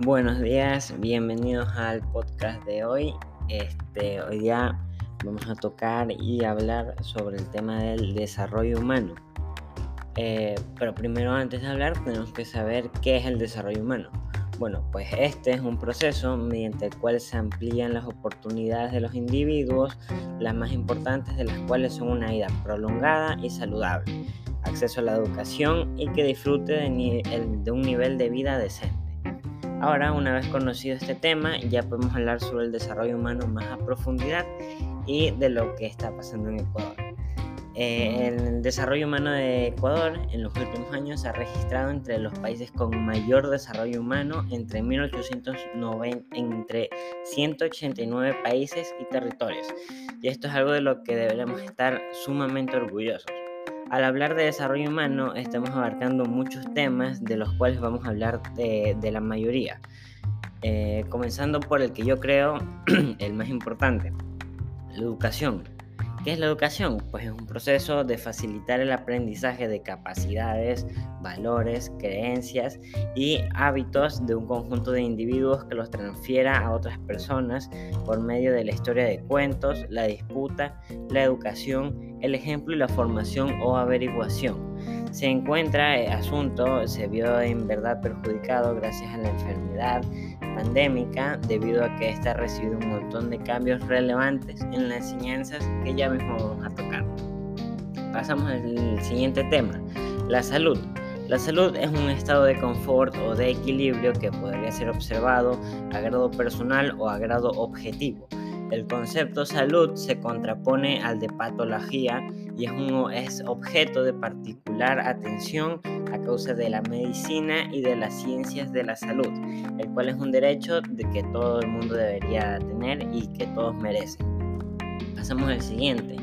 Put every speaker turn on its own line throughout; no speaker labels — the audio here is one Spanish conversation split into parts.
Buenos días, bienvenidos al podcast de hoy. Este, hoy día vamos a tocar y hablar sobre el tema del desarrollo humano. Eh, pero primero antes de hablar tenemos que saber qué es el desarrollo humano. Bueno, pues este es un proceso mediante el cual se amplían las oportunidades de los individuos, las más importantes de las cuales son una vida prolongada y saludable, acceso a la educación y que disfrute de, un nivel de vida decente. Ahora, una vez conocido este tema, ya podemos hablar sobre el desarrollo humano más a profundidad y de lo que está pasando en Ecuador. Eh, el desarrollo humano de Ecuador en los últimos años se ha registrado entre los países con mayor desarrollo humano entre 1890 entre 189 países y territorios. Y esto es algo de lo que deberemos estar sumamente orgullosos. Al hablar de desarrollo humano estamos abarcando muchos temas de los cuales vamos a hablar de, la mayoría. Eh, comenzando por el que yo creo el más importante, la educación. ¿Qué es la educación? Pues es un proceso de facilitar el aprendizaje de capacidades, valores, creencias y hábitos de un conjunto de individuos que los transfiera a otras personas por medio de la historia de cuentos, la disputa, la educación, el ejemplo y la formación o averiguación. Se encuentra el asunto, se vio en verdad perjudicado gracias a la enfermedad pandémica debido a que ésta ha recibido un montón de cambios relevantes en las enseñanzas que ya mismo vamos a tocar. Pasamos al siguiente tema, la salud. La salud es un estado de confort o de equilibrio que podría ser observado a grado personal o a grado objetivo. El concepto salud se contrapone al de patología y es, objeto de particular atención a causa de la medicina y de las ciencias de la salud, el cual es un derecho de que todo el mundo debería tener y que todos merecen. Pasamos al siguiente,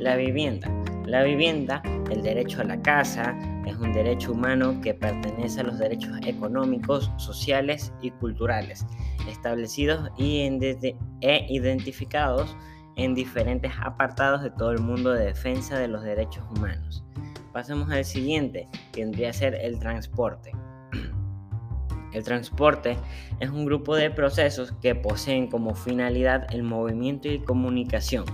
la vivienda. La vivienda, el derecho a la casa, es un derecho humano que pertenece a los derechos económicos, sociales y culturales, establecidos y e identificados en diferentes apartados de todo el mundo de defensa de los derechos humanos. Pasemos al siguiente, que vendría a ser el transporte. El transporte es un grupo de procesos que poseen como finalidad el movimiento y comunicación.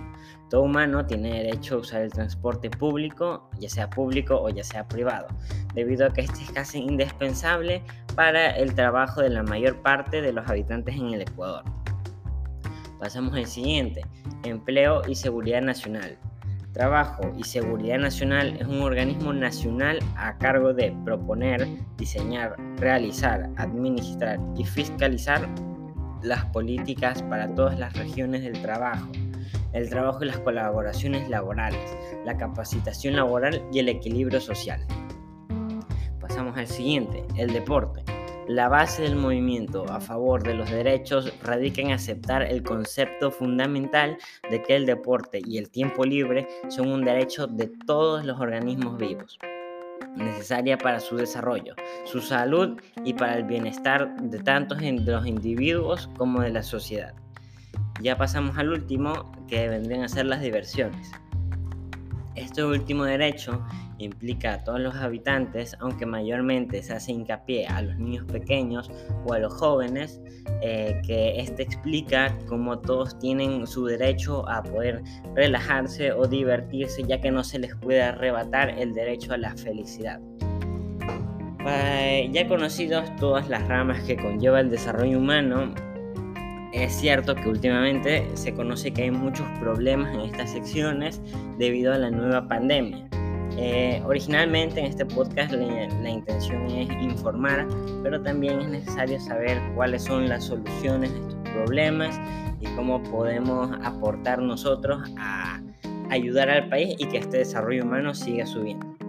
Todo humano tiene derecho a usar el transporte público, ya sea público o ya sea privado, debido a que este es casi indispensable para el trabajo de la mayor parte de los habitantes en el Ecuador. Pasamos al siguiente, empleo y seguridad nacional. Trabajo y Seguridad Nacional es un organismo nacional a cargo de proponer, diseñar, realizar, administrar y fiscalizar las políticas para todas las regiones del trabajo, el trabajo y las colaboraciones laborales, la capacitación laboral y el equilibrio social. Pasamos al siguiente, el deporte. La base del movimiento a favor de los derechos radica en aceptar el concepto fundamental de que el deporte y el tiempo libre son un derecho de todos los organismos vivos, necesaria para su desarrollo, su salud y para el bienestar de tantos de los individuos como de la sociedad. Ya pasamos al último, que vendrían a ser las diversiones. Este último derecho implica a todos los habitantes, aunque mayormente se hace hincapié a los niños pequeños o a los jóvenes, eh, que este explica cómo todos tienen su derecho a poder relajarse o divertirse, ya que no se les puede arrebatar el derecho a la felicidad. ya conocidos todas las ramas que conlleva el desarrollo humano, es cierto que últimamente se conoce que hay muchos problemas en estas secciones debido a la nueva pandemia. Eh, originalmente en este podcast la, intención es informar, pero también es necesario saber cuáles son las soluciones de estos problemas y cómo podemos aportar nosotros a ayudar al país y que este desarrollo humano siga subiendo.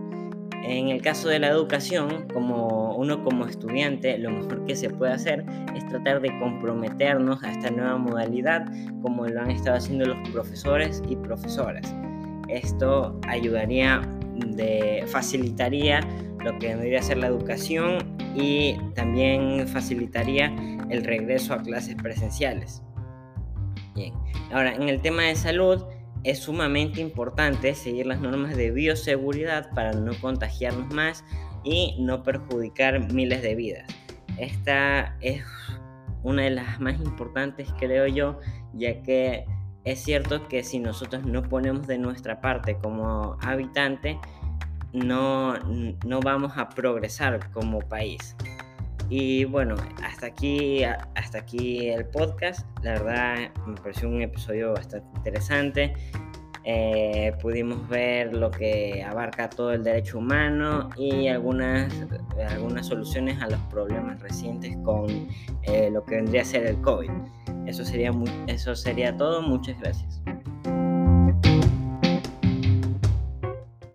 En el caso de la educación, como uno como estudiante, lo mejor que se puede hacer es tratar de comprometernos a esta nueva modalidad como lo han estado haciendo los profesores y profesoras. Esto ayudaría de, facilitaría lo que debería ser la educación y también facilitaría el regreso a clases presenciales. Bien, ahora en el tema de salud es sumamente importante seguir las normas de bioseguridad para no contagiarnos más y no perjudicar miles de vidas. esta es una de las más importantes, creo yo, ya que es cierto que si nosotros no ponemos de nuestra parte como habitante, no, no vamos a progresar como país. Y bueno, hasta aquí, hasta aquí el podcast. La verdad me pareció un episodio bastante interesante. Eh, pudimos ver lo que abarca todo el derecho humano y algunas, algunas soluciones a los problemas recientes con eh, lo que vendría a ser el COVID. Eso sería, eso sería todo. Muchas gracias.